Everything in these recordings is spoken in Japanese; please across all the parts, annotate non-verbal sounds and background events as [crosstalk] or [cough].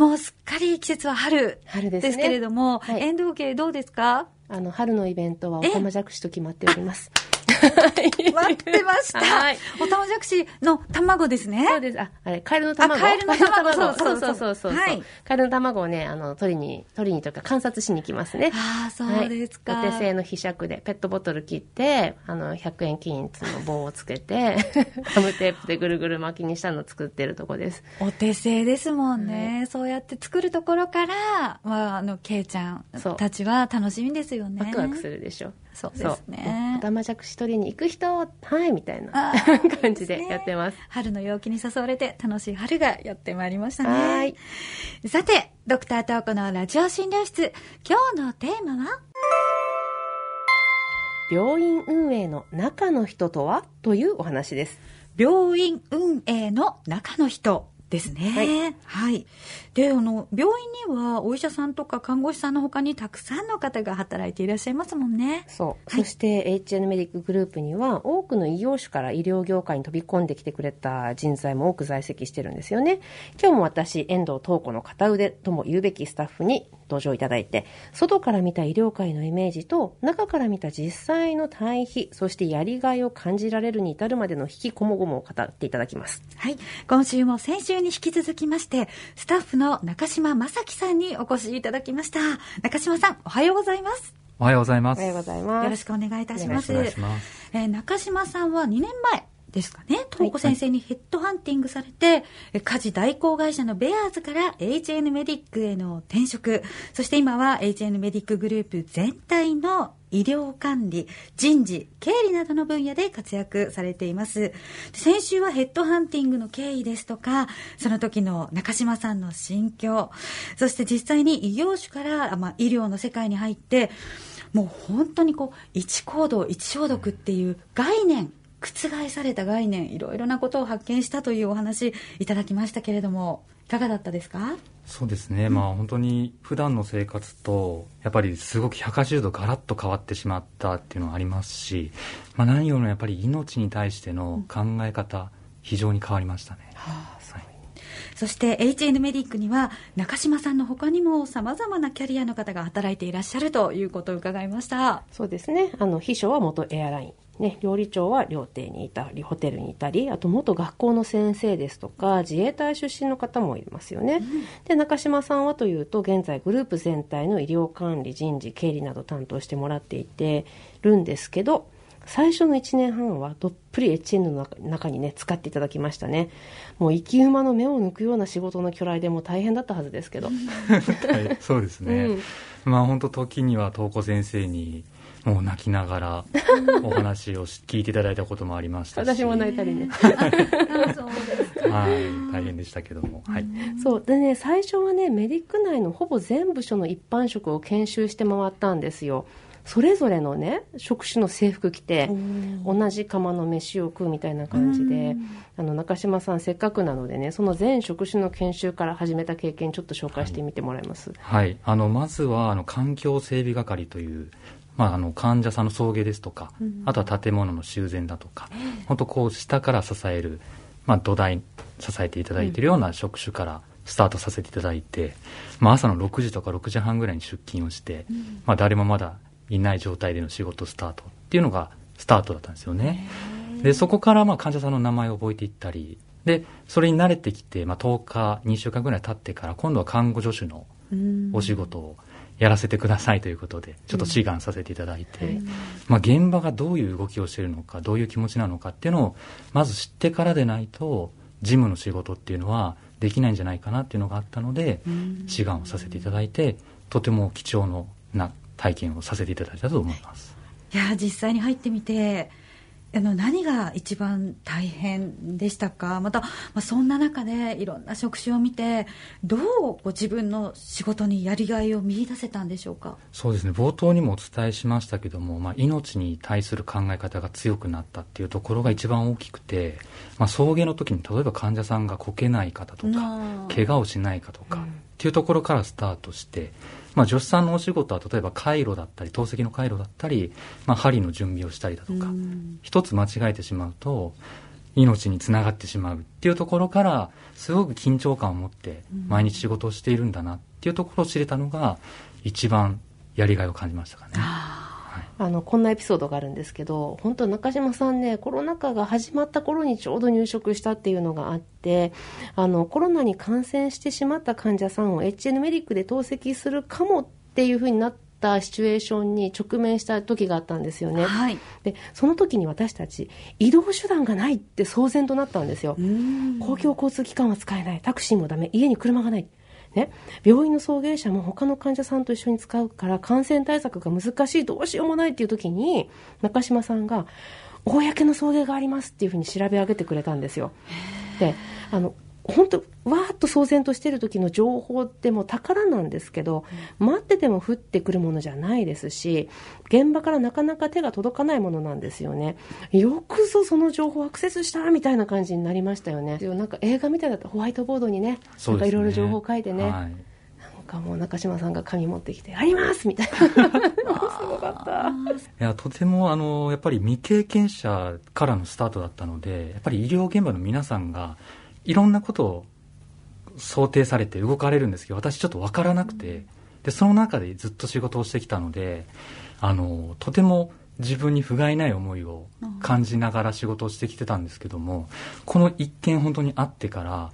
もうすっかり季節は春春ですけれども、はい。遠藤家どうですか？あの、春のイベントはおたまじゃくしと決まっております。待ってました。はいおたまじゃくしの卵ですね。そうです。あ、あれ、カエルの卵？あカエルの卵そうそうそうそうそう。はいカエルの卵をね、あの、取りに、取りにというか観察しに来ますね。ああ、そうですか。はい、お手製の被釈でペットボトル切ってあの100円均一の棒をつけて [laughs] ガムテープでぐるぐる巻きにしたのを作ってるとこですお手製ですもんね。そうやって作るところから、まあ、あの、ケイちゃんたちは楽しみですよね。ワクワクするでしょそう。ですね。おたまじゃくし取りに行く人はいみたいな [laughs] 感じでやってます。春の陽気に誘われて楽しい春がやってまいりましたね。はい。さて、ドクタートークのラジオ診療室、今日のテーマは？病院運営の中の人とは？というお話です。病院運営の中の人ですね。はい。はい。で、あの、病院にはお医者さんとか看護師さんの他にたくさんの方が働いていらっしゃいますもんね。そう、はいそして HN メディックグループには多くの異業種から医療業界に飛び込んできてくれた人材も多く在籍してるんですよね今日も私遠藤東子の片腕とも言うべきスタッフに登場いただいて外から見た医療界のイメージと中から見た実際の対比そしてやりがいを感じられるに至るまでの引きこもごもを語っていただきますはい。今週も先週に引き続きまして、スタッフの中島正樹さんにお越しいただきました。中島さん、おはようございます。おはようございます。おはようございますよろしくお願いいたします。お願いします。えー中島さんは2年前ですかね、東子先生にヘッドハンティングされて、えー家事代行会社のベアーズから HN メディックへの転職、そして今は HN メディックグループ全体の医療管理、人事、経理などの分野で活躍されています。で先週はヘッドハンティングの経緯ですとか、その時の中島さんの心境、そして実際に異業種から、あまあ、医療の世界に入って、もう本当にこう一行動一消毒っていう概念覆された概念いろいろなことを発見したというお話いただきましたけれどもいかがだったですか？そうですね、まあ本当に普段の生活と、やっぱりすごく180度ガラッと変わってしまったっていうのはありますし、まあ何よりもやっぱり命に対しての考え方、非常に変わりましたね。はい。そして HN メディックには中島さんの他にもさまざまなキャリアの方が働いていらっしゃるということを伺いました。そうですね。あの、秘書は元エアライン。ね、料理長は料亭にいたり、ホテルにいたり、あと元学校の先生ですとか、自衛隊出身の方もいますよね。で、中島さんはというと、現在グループ全体の医療管理、人事、経理など担当してもらっていてるんですけど、最初の1年半はどっぷり HN の中中にね、使っていただきましたね。もう生き馬の目を抜くような仕事の巨来でもう大変だったはずですけど。[laughs] はい、そうですね。うんまあ本当時には東子先生に、もう泣きながらお話をし聞いていただいたこともありましたし。私も泣いたりね。はい、[laughs] 大変でしたけども。はい。そうでね最初はねメディック内のほぼ全部署の一般職を研修して回ったんですよそれぞれのね職種の制服着て同じ釜の飯を食うみたいな感じであの中島さんせっかくなのでねその全職種の研修から始めた経験ちょっと紹介してみてもらいます、はい、あのまずはあの環境整備係という、まあ、あの患者さんの送迎ですとか、あとは建物の修繕だとか、本当こう下から支える、まあ、土台支えていただいているような職種からスタートさせていただいて、まあ、朝の6時とか6時半ぐらいに出勤をして、まあ、誰もまだいない状態での仕事スタートっていうのがスタートだったんですよね。でそこからまあ患者さんの名前を覚えていったりでそれに慣れてきて、まあ、10日2週間ぐらい経ってから今度は看護助手のお仕事をやらせてくださいということでちょっと志願させていただいて、まあ、現場がどういう動きをしているのかどういう気持ちなのかっていうのをまず知ってからでないと事務の仕事っていうのはできないんじゃないかなっていうのがあったので志願をさせていただいてとても貴重な体験をさせていただいたと思います。いや実際に入ってみてあの何が一番大変でしたか？また、まあ、そんな中でいろんな職種を見てどうご自分の仕事にやりがいを見出せたんでしょうか？そうですね。冒頭にもお伝えしましたけども、まあ、命に対する考え方が強くなったっていうところが一番大きくて、まあ、送迎の時に例えば患者さんがこけない方とか怪我をしないかとか、っていうところからスタートして、まあ、助手さんのお仕事は例えば回路だったり透析の回路だったり、まあ、針の準備をしたりだとか、一つ間違えてしまうと命につながってしまうっていうところからすごく緊張感を持って毎日仕事をしているんだなっていうところを知れたのが一番やりがいを感じましたかね。あのこんなエピソードがあるんですけど本当中島さんねコロナ禍が始まった頃にちょうど入職したっていうのがあってあのコロナに感染してしまった患者さんを HN メディックで透析するかもっていうふうになったシチュエーションに直面した時があったんですよね、はい、でその時に私たち移動手段がないって騒然となったんですよ。公共交通機関は使えない。タクシーもダメ。家に車がないね、病院の送迎車も他の患者さんと一緒に使うから感染対策が難しいどうしようもないっていう時に中島さんが公の送迎がありますっていうふうに調べ上げてくれたんですよ。であの本当わーっと騒然としてる時の情報ってもう宝なんですけど、待ってても降ってくるものじゃないですし現場からなかなか手が届かないものなんですよね。よくぞその情報をアクセスしたみたいな感じになりましたよね。なんか映画みたいだったホワイトボードにねなんかいろいろ情報を書いてね、はい、なんかもう中島さんが紙持ってきて「あります!」みたいな。[laughs] すごかった。いやとてもあのやっぱり未経験者からのスタートだったのでやっぱり医療現場の皆さんがいろんなことを想定されて動かれるんですけど私ちょっと分からなくてでその中でずっと仕事をしてきたのであのとても自分に不甲斐ない思いを感じながら仕事をしてきてたんですけどもこの一件本当にあってから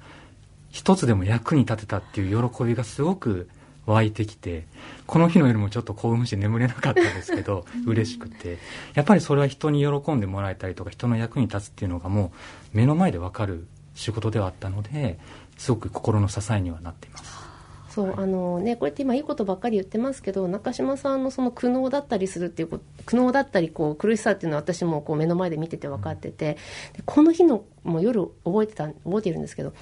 一つでも役に立てたっていう喜びがすごく湧いてきてこの日の夜もちょっと興奮して眠れなかったですけど嬉しくて。やっぱりそれは人に喜んでもらえたりとか人の役に立つっていうのがもう目の前で分かる仕事ではあったのですごく心の支えにはなっています。そうあのね、こうやって今いいことばっかり言ってますけど中島さんのその苦悩だったりするっていう苦悩だったりこう苦しさっていうのは私もこう目の前で見てて分かっててこの日のもう夜覚えてた覚えているんですけど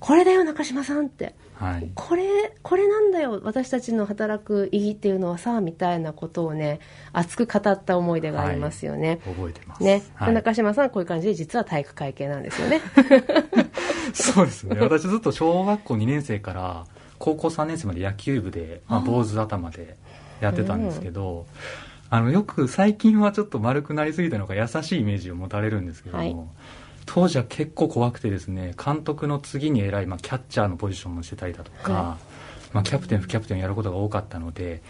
これだよ中島さんって、はい、これこれなんだよ私たちの働く意義っていうのはさみたいなことをね熱く語った思い出がありますよね、はい、覚えてます、ね、はい、中島さんはこういう感じで実は体育会系なんですよね。[laughs] そうですね。私ずっと小学校2年生から高校3年生まで野球部で、まあ、坊主頭でやってたんですけど、あのよく最近はちょっと丸くなりすぎたのか優しいイメージを持たれるんですけども、はい、当時は結構怖くてですね監督の次に偉い、まあ、キャッチャーのポジションもしてたりだとか、はい、まあ、キャプテン副キャプテンをやることが多かったので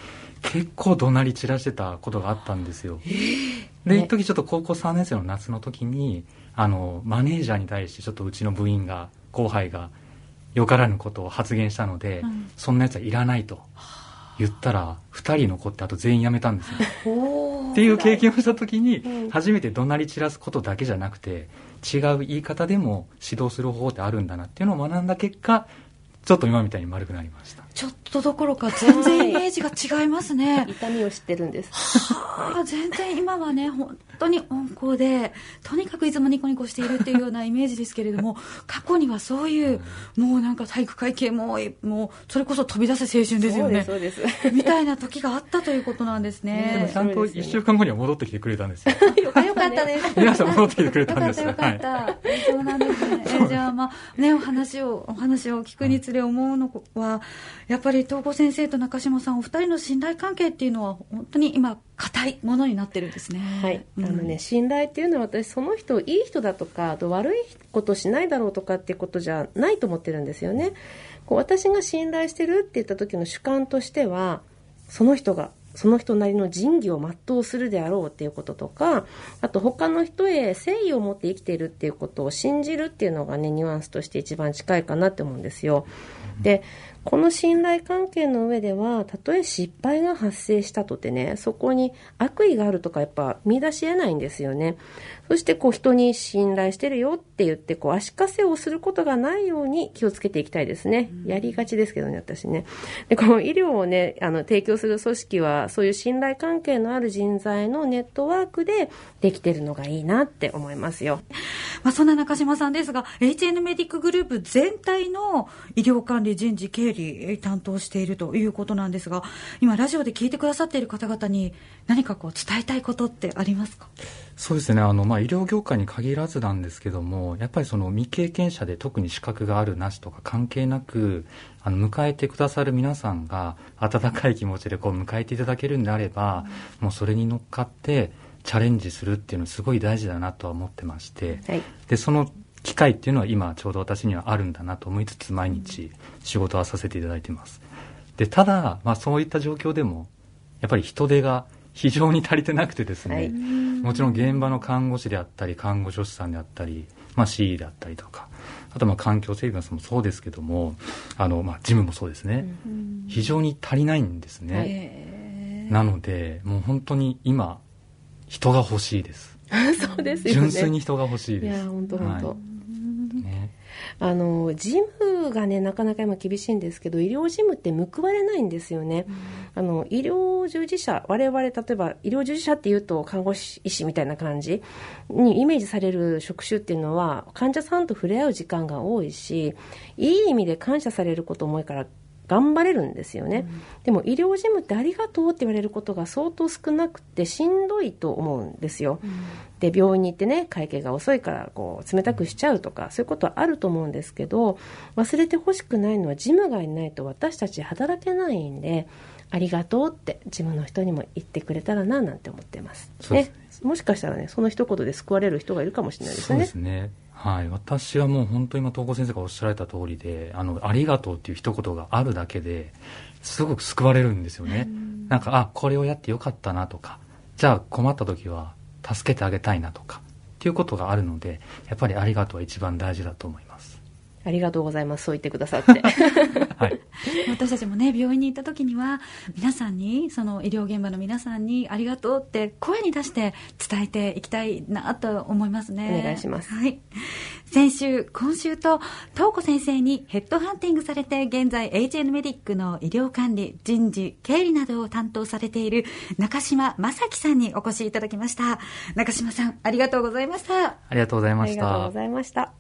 結構怒鳴り散らしてたことがあったんですよ。で一時ちょっと高校3年生の夏の時にあのマネージャーに対してちょっとうちの部員が後輩がよからぬことを発言したので、うん、そんなやつはいらないと言ったら2人残ってあと全員辞めたんですよ。っていう経験をした時に初めて怒鳴り散らすことだけじゃなくて違う言い方でも指導する方法ってあるんだなっていうのを学んだ結果ちょっと今みたいに丸くなりましたちょっとどころか全然イメージが違いますね。[laughs] 痛みを知ってるんです。はあ、全然今はね本当に温厚でとにかくいつもニコニコしているっていうようなイメージですけれども過去にはそういう、もうなんか体育会系ももうそれこそ飛び出せ青春ですよね。そうですみたいな時があったということなんですね。[laughs] でもちゃんと1週間後には戻ってきてくれたんですよ。よかったです皆さん戻ってきてくれたんですよ。かったよかった、はい、そうなんですね。えじゃあまあねお話をお話を聞くにつれ思うのはやっぱり東郷先生と中島さんお二人の信頼関係っていうのは本当に今硬いものになってるんですね。はい、あのね信頼っていうのは私その人いい人だとかと悪いことしないだろうとかっていうことじゃないと思ってるんですよね。こう私が信頼してるって言った時の主観としてはその人がその人なりの仁義を全うするであろうっていうこととか、あと他の人へ誠意を持って生きているっていうことを信じるっていうのがね、ニュアンスとして一番近いかなって思うんですよ。で、この信頼関係の上では、たとえ失敗が発生したとてね、そこに悪意があるとかやっぱ見出し得ないんですよね。そしてこう人に信頼してるよって言ってこう足かせをすることがないように気をつけていきたいですね。やりがちですけどね、私ね。で、この医療をね、あの、提供する組織はそういう信頼関係のある人材のネットワークでできてるのがいいなって思いますよ。まあ、そんな中島さんですが、HN メディックグループ全体の医療管理人事経理担当しているということなんですが、今ラジオで聞いてくださっている方々に何かこう伝えたいことってありますか？そうですね。あの、まあ、医療業界に限らずなんですけどもやっぱりその未経験者で特に資格があるなしとか関係なくあの迎えてくださる皆さんが温かい気持ちでこう迎えていただけるんであれば、もうそれに乗っかってチャレンジするっていうのすごい大事だなとは思ってまして、はい。でその機会っていうのは今ちょうど私にはあるんだなと思いつつ毎日仕事はさせていただいてます。でただ、まあ、そういった状況でもやっぱり人手が非常に足りてなくてですね、はい。もちろん現場の看護師であったり看護助手さんであったり、まあ、CE であったりとかあとまあ環境整備もそうですけどもあの、まあ、事務もそうですね、非常に足りないんですね、はい。なのでもう本当に今人が欲しいです [laughs] そうですよね。純粋に人が欲しいいや、です本当本当。はいねあの、事務がね、なかなか今厳しいんですけど、医療事務って報われないんですよね。あの、医療従事者、我々、例えば医療従事者っていうと、看護師、医師みたいな感じにイメージされる職種っていうのは、患者さんと触れ合う時間が多いし、いい意味で感謝されること思いから、頑張れるんですよね、でも医療事務ってありがとうって言われることが相当少なくてしんどいと思うんですよ、で病院に行ってね会計が遅いからこう冷たくしちゃうとかそういうことはあると思うんですけど忘れてほしくないのは事務がいないと私たち働けないんでありがとうって事務の人にも言ってくれたらななんて思ってます。そうですね。もしかしたらねその一言で救われる人がいるかもしれないですそうねですねはい。私はもう本当に今東郷先生がおっしゃられた通りであのありがとうっていう一言があるだけですごく救われるんですよね。なんかあこれをやってよかったなとかじゃあ困った時は助けてあげたいなとかっていうことがあるのでやっぱりありがとうは一番大事だと思います。ありがとうございます。そう言ってくださって [laughs] はい [laughs] 私たちもね、病院に行った時には、皆さんに、その医療現場の皆さんにありがとうって声に出して伝えていきたいなと思いますね。お願いしますはい。先週、今週と、東子先生にヘッドハンティングされて、現在 HN メディックの医療管理、人事、経理などを担当されている中島正樹さんにお越しいただきました。中島さん、ありがとうございました。ありがとうございましたありがとうございました